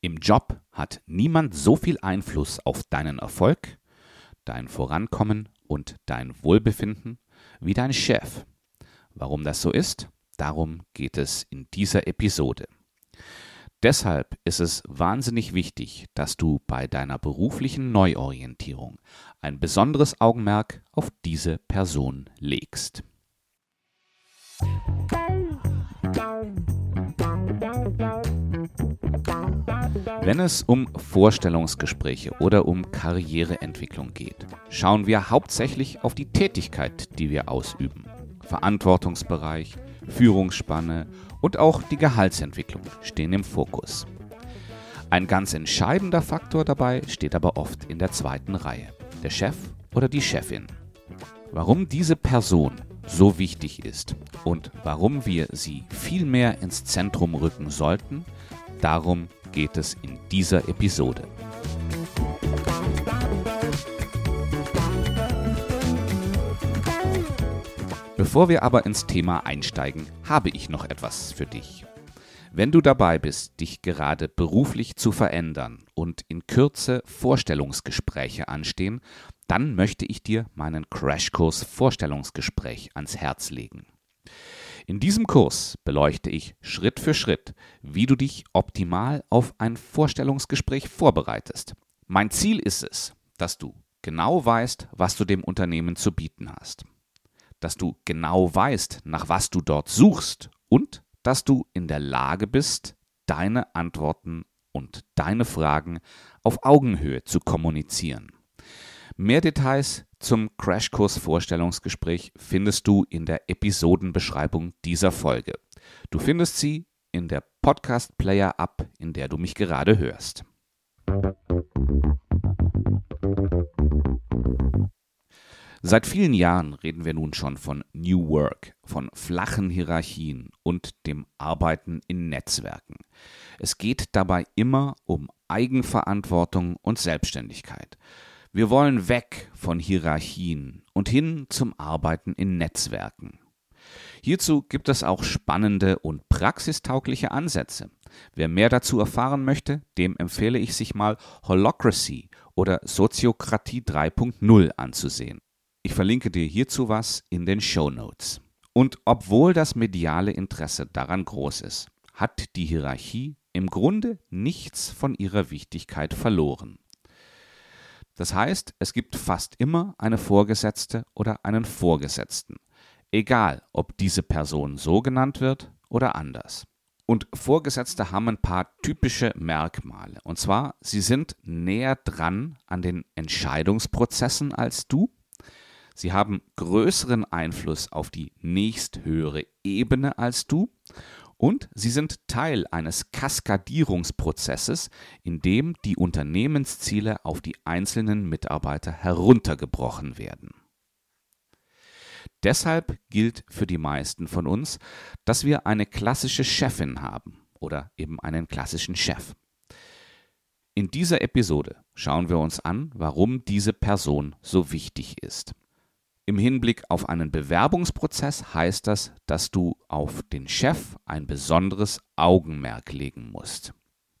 Im Job hat niemand so viel Einfluss auf deinen Erfolg, dein Vorankommen und dein Wohlbefinden wie dein Chef. Warum das so ist, darum geht es in dieser Episode. Deshalb ist es wahnsinnig wichtig, dass du bei deiner beruflichen Neuorientierung ein besonderes Augenmerk auf diese Person legst. Wenn es um Vorstellungsgespräche oder um Karriereentwicklung geht, schauen wir hauptsächlich auf die Tätigkeit, die wir ausüben. Verantwortungsbereich, Führungsspanne und auch die Gehaltsentwicklung stehen im Fokus. Ein ganz entscheidender Faktor dabei steht aber oft in der zweiten Reihe, der Chef oder die Chefin. Warum diese Person so wichtig ist und warum wir sie viel mehr ins Zentrum rücken sollten, darum geht es in dieser Episode. Bevor wir aber ins Thema einsteigen, habe ich noch etwas für dich. Wenn du dabei bist, dich gerade beruflich zu verändern und in Kürze Vorstellungsgespräche anstehen, dann möchte ich dir meinen Crashkurs Vorstellungsgespräch ans Herz legen. In diesem Kurs beleuchte ich Schritt für Schritt, wie du dich optimal auf ein Vorstellungsgespräch vorbereitest. Mein Ziel ist es, dass du genau weißt, was du dem Unternehmen zu bieten hast dass du genau weißt, nach was du dort suchst und dass du in der Lage bist, deine Antworten und deine Fragen auf Augenhöhe zu kommunizieren. Mehr Details zum Crashkurs Vorstellungsgespräch findest du in der Episodenbeschreibung dieser Folge. Du findest sie in der Podcast Player App, in der du mich gerade hörst. Seit vielen Jahren reden wir nun schon von New Work, von flachen Hierarchien und dem Arbeiten in Netzwerken. Es geht dabei immer um Eigenverantwortung und Selbstständigkeit. Wir wollen weg von Hierarchien und hin zum Arbeiten in Netzwerken. Hierzu gibt es auch spannende und praxistaugliche Ansätze. Wer mehr dazu erfahren möchte, dem empfehle ich sich mal Holocracy oder Soziokratie 3.0 anzusehen. Ich verlinke dir hierzu was in den Show Notes. Und obwohl das mediale Interesse daran groß ist, hat die Hierarchie im Grunde nichts von ihrer Wichtigkeit verloren. Das heißt, es gibt fast immer eine Vorgesetzte oder einen Vorgesetzten, egal ob diese Person so genannt wird oder anders. Und Vorgesetzte haben ein paar typische Merkmale. Und zwar, sie sind näher dran an den Entscheidungsprozessen als du. Sie haben größeren Einfluss auf die nächsthöhere Ebene als du und sie sind Teil eines Kaskadierungsprozesses, in dem die Unternehmensziele auf die einzelnen Mitarbeiter heruntergebrochen werden. Deshalb gilt für die meisten von uns, dass wir eine klassische Chefin haben oder eben einen klassischen Chef. In dieser Episode schauen wir uns an, warum diese Person so wichtig ist. Im Hinblick auf einen Bewerbungsprozess heißt das, dass du auf den Chef ein besonderes Augenmerk legen musst.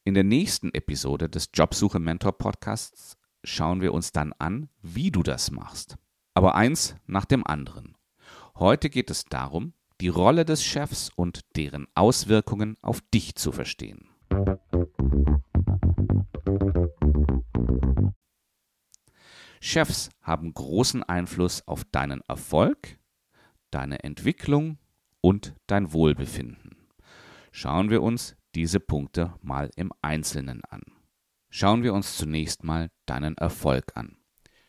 In der nächsten Episode des Jobsuche Mentor Podcasts schauen wir uns dann an, wie du das machst. Aber eins nach dem anderen. Heute geht es darum, die Rolle des Chefs und deren Auswirkungen auf dich zu verstehen. Chefs haben großen Einfluss auf deinen Erfolg, deine Entwicklung und dein Wohlbefinden. Schauen wir uns diese Punkte mal im Einzelnen an. Schauen wir uns zunächst mal deinen Erfolg an.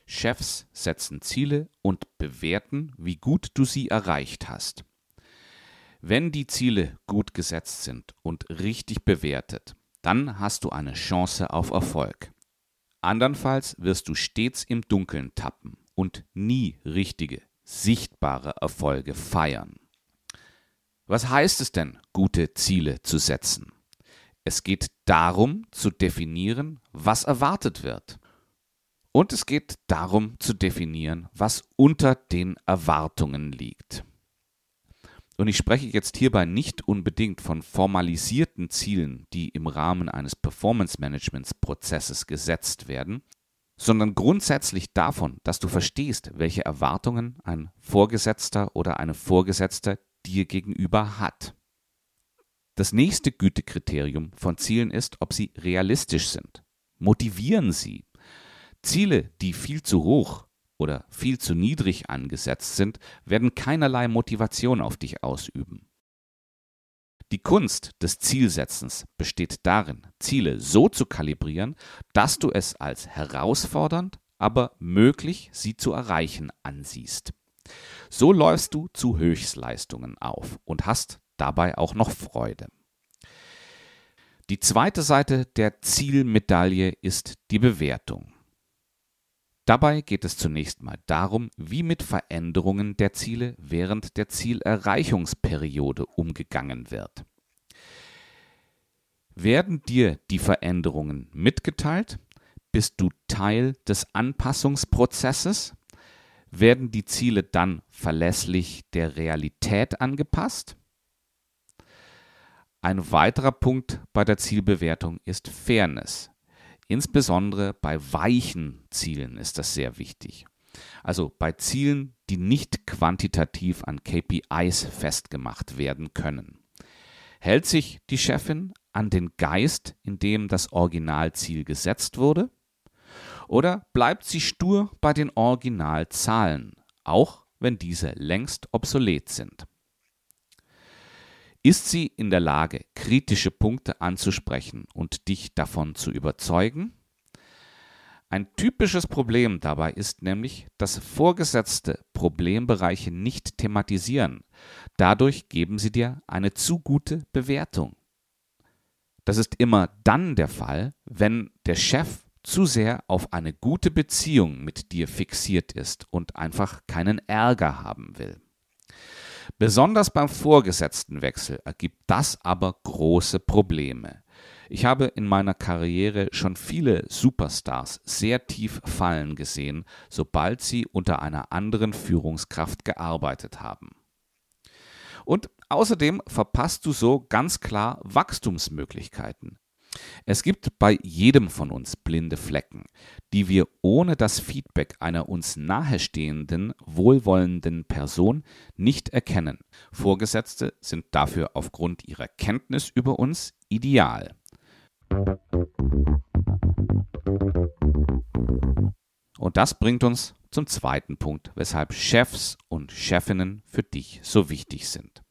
Chefs setzen Ziele und bewerten, wie gut du sie erreicht hast. Wenn die Ziele gut gesetzt sind und richtig bewertet, dann hast du eine Chance auf Erfolg. Andernfalls wirst du stets im Dunkeln tappen und nie richtige, sichtbare Erfolge feiern. Was heißt es denn, gute Ziele zu setzen? Es geht darum zu definieren, was erwartet wird. Und es geht darum zu definieren, was unter den Erwartungen liegt. Und ich spreche jetzt hierbei nicht unbedingt von formalisierten Zielen, die im Rahmen eines Performance-Managements-Prozesses gesetzt werden, sondern grundsätzlich davon, dass du verstehst, welche Erwartungen ein Vorgesetzter oder eine Vorgesetzte dir gegenüber hat. Das nächste Gütekriterium von Zielen ist, ob sie realistisch sind. Motivieren sie. Ziele, die viel zu hoch oder viel zu niedrig angesetzt sind, werden keinerlei Motivation auf dich ausüben. Die Kunst des Zielsetzens besteht darin, Ziele so zu kalibrieren, dass du es als herausfordernd, aber möglich, sie zu erreichen ansiehst. So läufst du zu Höchstleistungen auf und hast dabei auch noch Freude. Die zweite Seite der Zielmedaille ist die Bewertung. Dabei geht es zunächst mal darum, wie mit Veränderungen der Ziele während der Zielerreichungsperiode umgegangen wird. Werden dir die Veränderungen mitgeteilt? Bist du Teil des Anpassungsprozesses? Werden die Ziele dann verlässlich der Realität angepasst? Ein weiterer Punkt bei der Zielbewertung ist Fairness. Insbesondere bei weichen Zielen ist das sehr wichtig. Also bei Zielen, die nicht quantitativ an KPIs festgemacht werden können. Hält sich die Chefin an den Geist, in dem das Originalziel gesetzt wurde? Oder bleibt sie stur bei den Originalzahlen, auch wenn diese längst obsolet sind? Ist sie in der Lage, kritische Punkte anzusprechen und dich davon zu überzeugen? Ein typisches Problem dabei ist nämlich, dass Vorgesetzte Problembereiche nicht thematisieren. Dadurch geben sie dir eine zu gute Bewertung. Das ist immer dann der Fall, wenn der Chef zu sehr auf eine gute Beziehung mit dir fixiert ist und einfach keinen Ärger haben will. Besonders beim Vorgesetztenwechsel ergibt das aber große Probleme. Ich habe in meiner Karriere schon viele Superstars sehr tief fallen gesehen, sobald sie unter einer anderen Führungskraft gearbeitet haben. Und außerdem verpasst du so ganz klar Wachstumsmöglichkeiten. Es gibt bei jedem von uns blinde Flecken, die wir ohne das Feedback einer uns nahestehenden, wohlwollenden Person nicht erkennen. Vorgesetzte sind dafür aufgrund ihrer Kenntnis über uns ideal. Und das bringt uns zum zweiten Punkt, weshalb Chefs und Chefinnen für dich so wichtig sind.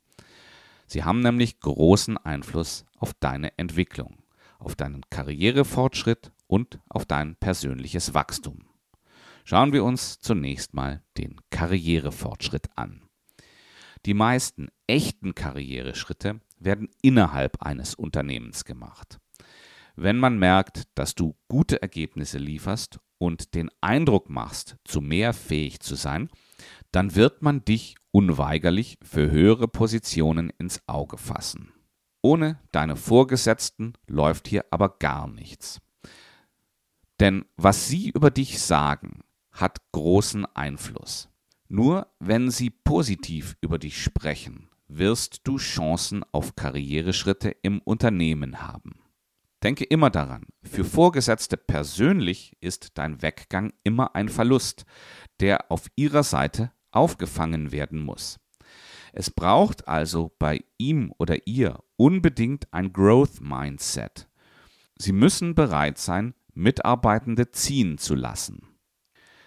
Sie haben nämlich großen Einfluss auf deine Entwicklung auf deinen Karrierefortschritt und auf dein persönliches Wachstum. Schauen wir uns zunächst mal den Karrierefortschritt an. Die meisten echten Karriereschritte werden innerhalb eines Unternehmens gemacht. Wenn man merkt, dass du gute Ergebnisse lieferst und den Eindruck machst, zu mehr fähig zu sein, dann wird man dich unweigerlich für höhere Positionen ins Auge fassen. Ohne deine Vorgesetzten läuft hier aber gar nichts. Denn was sie über dich sagen, hat großen Einfluss. Nur wenn sie positiv über dich sprechen, wirst du Chancen auf Karriereschritte im Unternehmen haben. Denke immer daran, für Vorgesetzte persönlich ist dein Weggang immer ein Verlust, der auf ihrer Seite aufgefangen werden muss. Es braucht also bei ihm oder ihr unbedingt ein Growth Mindset. Sie müssen bereit sein, Mitarbeitende ziehen zu lassen.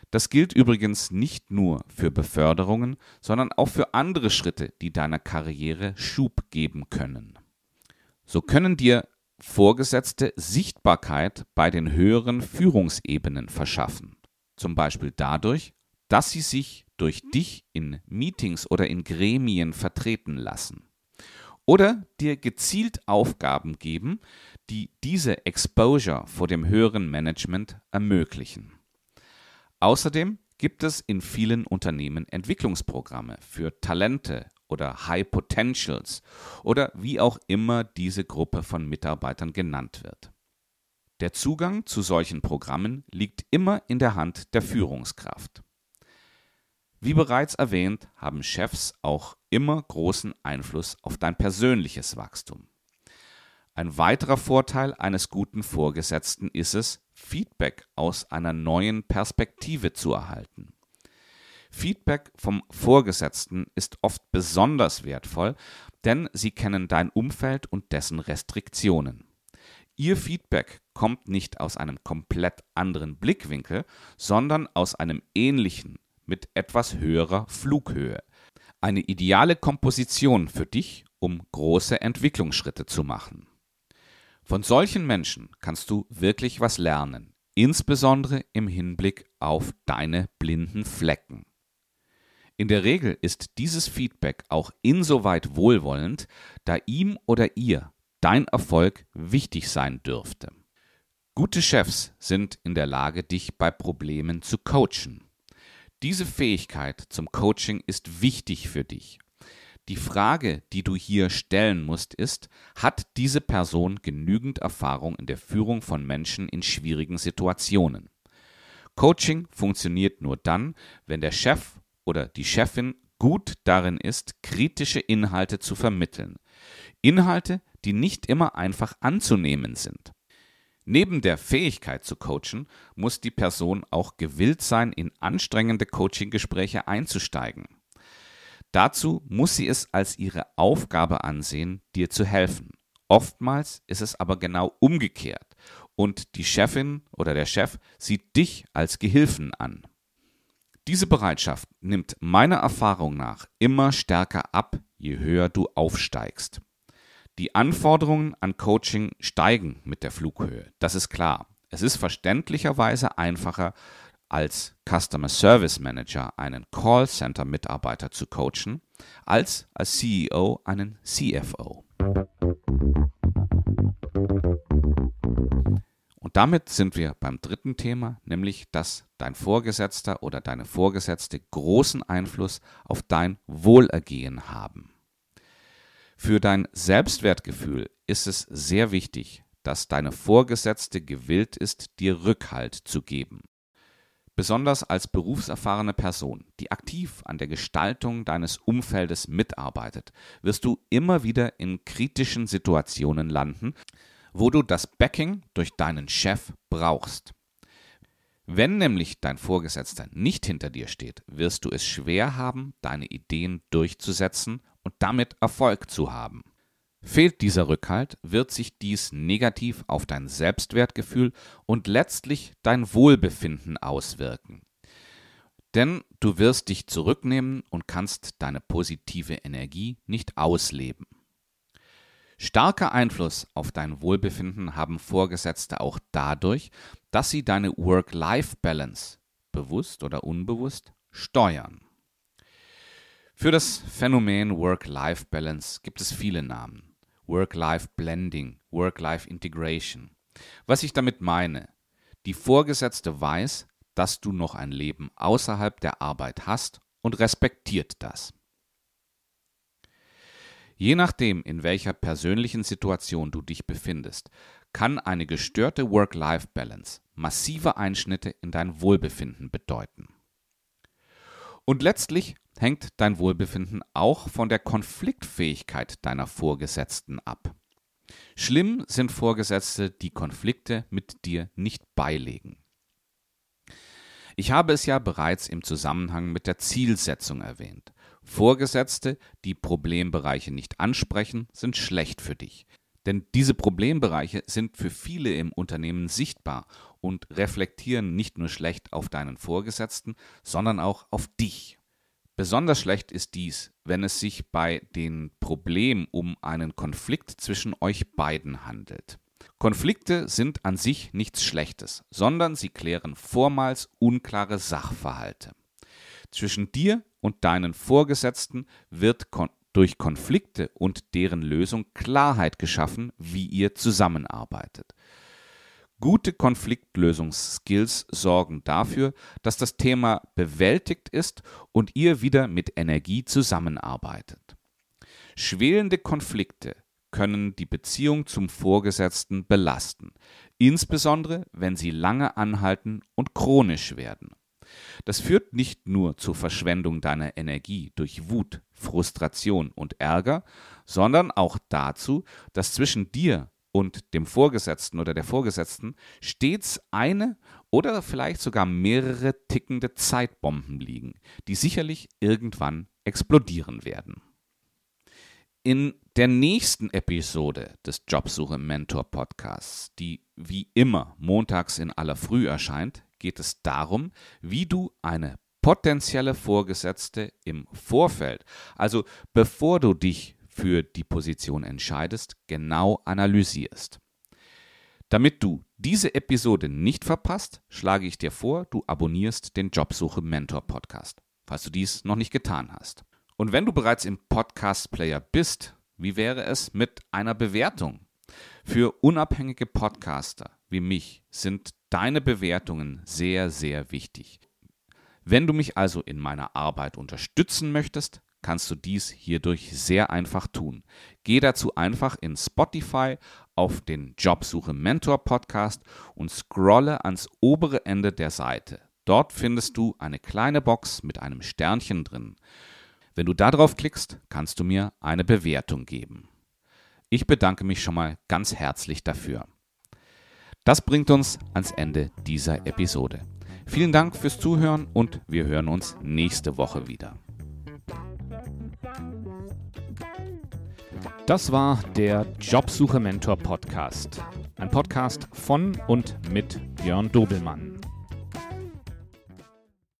Das gilt übrigens nicht nur für Beförderungen, sondern auch für andere Schritte, die deiner Karriere Schub geben können. So können dir Vorgesetzte Sichtbarkeit bei den höheren Führungsebenen verschaffen, zum Beispiel dadurch, dass sie sich durch dich in Meetings oder in Gremien vertreten lassen. Oder dir gezielt Aufgaben geben, die diese Exposure vor dem höheren Management ermöglichen. Außerdem gibt es in vielen Unternehmen Entwicklungsprogramme für Talente oder High Potentials oder wie auch immer diese Gruppe von Mitarbeitern genannt wird. Der Zugang zu solchen Programmen liegt immer in der Hand der Führungskraft. Wie bereits erwähnt, haben Chefs auch immer großen Einfluss auf dein persönliches Wachstum. Ein weiterer Vorteil eines guten Vorgesetzten ist es, Feedback aus einer neuen Perspektive zu erhalten. Feedback vom Vorgesetzten ist oft besonders wertvoll, denn sie kennen dein Umfeld und dessen Restriktionen. Ihr Feedback kommt nicht aus einem komplett anderen Blickwinkel, sondern aus einem ähnlichen mit etwas höherer Flughöhe. Eine ideale Komposition für dich, um große Entwicklungsschritte zu machen. Von solchen Menschen kannst du wirklich was lernen, insbesondere im Hinblick auf deine blinden Flecken. In der Regel ist dieses Feedback auch insoweit wohlwollend, da ihm oder ihr dein Erfolg wichtig sein dürfte. Gute Chefs sind in der Lage, dich bei Problemen zu coachen. Diese Fähigkeit zum Coaching ist wichtig für dich. Die Frage, die du hier stellen musst, ist, hat diese Person genügend Erfahrung in der Führung von Menschen in schwierigen Situationen? Coaching funktioniert nur dann, wenn der Chef oder die Chefin gut darin ist, kritische Inhalte zu vermitteln. Inhalte, die nicht immer einfach anzunehmen sind. Neben der Fähigkeit zu coachen, muss die Person auch gewillt sein, in anstrengende Coaching-Gespräche einzusteigen. Dazu muss sie es als ihre Aufgabe ansehen, dir zu helfen. Oftmals ist es aber genau umgekehrt und die Chefin oder der Chef sieht dich als Gehilfen an. Diese Bereitschaft nimmt meiner Erfahrung nach immer stärker ab, je höher du aufsteigst. Die Anforderungen an Coaching steigen mit der Flughöhe, das ist klar. Es ist verständlicherweise einfacher, als Customer Service Manager einen Callcenter-Mitarbeiter zu coachen, als als CEO einen CFO. Und damit sind wir beim dritten Thema, nämlich dass dein Vorgesetzter oder deine Vorgesetzte großen Einfluss auf dein Wohlergehen haben. Für dein Selbstwertgefühl ist es sehr wichtig, dass deine Vorgesetzte gewillt ist, dir Rückhalt zu geben. Besonders als berufserfahrene Person, die aktiv an der Gestaltung deines Umfeldes mitarbeitet, wirst du immer wieder in kritischen Situationen landen, wo du das Backing durch deinen Chef brauchst. Wenn nämlich dein Vorgesetzter nicht hinter dir steht, wirst du es schwer haben, deine Ideen durchzusetzen und damit Erfolg zu haben. Fehlt dieser Rückhalt, wird sich dies negativ auf dein Selbstwertgefühl und letztlich dein Wohlbefinden auswirken. Denn du wirst dich zurücknehmen und kannst deine positive Energie nicht ausleben. Starker Einfluss auf dein Wohlbefinden haben Vorgesetzte auch dadurch, dass sie deine Work-Life-Balance, bewusst oder unbewusst, steuern. Für das Phänomen Work-Life-Balance gibt es viele Namen. Work-Life-Blending, Work-Life-Integration. Was ich damit meine, die Vorgesetzte weiß, dass du noch ein Leben außerhalb der Arbeit hast und respektiert das. Je nachdem, in welcher persönlichen Situation du dich befindest, kann eine gestörte Work-Life-Balance massive Einschnitte in dein Wohlbefinden bedeuten. Und letztlich hängt dein Wohlbefinden auch von der Konfliktfähigkeit deiner Vorgesetzten ab. Schlimm sind Vorgesetzte, die Konflikte mit dir nicht beilegen. Ich habe es ja bereits im Zusammenhang mit der Zielsetzung erwähnt. Vorgesetzte, die Problembereiche nicht ansprechen, sind schlecht für dich. Denn diese Problembereiche sind für viele im Unternehmen sichtbar und reflektieren nicht nur schlecht auf deinen Vorgesetzten, sondern auch auf dich. Besonders schlecht ist dies, wenn es sich bei den Problemen um einen Konflikt zwischen euch beiden handelt. Konflikte sind an sich nichts Schlechtes, sondern sie klären vormals unklare Sachverhalte. Zwischen dir und deinen Vorgesetzten wird kon durch Konflikte und deren Lösung Klarheit geschaffen, wie ihr zusammenarbeitet. Gute Konfliktlösungsskills sorgen dafür, dass das Thema bewältigt ist und ihr wieder mit Energie zusammenarbeitet. Schwelende Konflikte können die Beziehung zum Vorgesetzten belasten, insbesondere wenn sie lange anhalten und chronisch werden. Das führt nicht nur zur Verschwendung deiner Energie durch Wut, Frustration und Ärger, sondern auch dazu, dass zwischen dir und dem Vorgesetzten oder der Vorgesetzten stets eine oder vielleicht sogar mehrere tickende Zeitbomben liegen, die sicherlich irgendwann explodieren werden. In der nächsten Episode des Jobsuche Mentor Podcasts, die wie immer montags in aller Früh erscheint, geht es darum, wie du eine potenzielle Vorgesetzte im Vorfeld, also bevor du dich für die Position entscheidest, genau analysierst. Damit du diese Episode nicht verpasst, schlage ich dir vor, du abonnierst den Jobsuche Mentor Podcast, falls du dies noch nicht getan hast. Und wenn du bereits im Podcast Player bist, wie wäre es mit einer Bewertung? Für unabhängige Podcaster wie mich sind deine Bewertungen sehr, sehr wichtig. Wenn du mich also in meiner Arbeit unterstützen möchtest, kannst du dies hierdurch sehr einfach tun. Geh dazu einfach in Spotify auf den Jobsuche Mentor Podcast und scrolle ans obere Ende der Seite. Dort findest du eine kleine Box mit einem Sternchen drin. Wenn du darauf klickst, kannst du mir eine Bewertung geben. Ich bedanke mich schon mal ganz herzlich dafür. Das bringt uns ans Ende dieser Episode. Vielen Dank fürs Zuhören und wir hören uns nächste Woche wieder. Das war der Jobsuche Mentor Podcast. Ein Podcast von und mit Björn Dobelmann.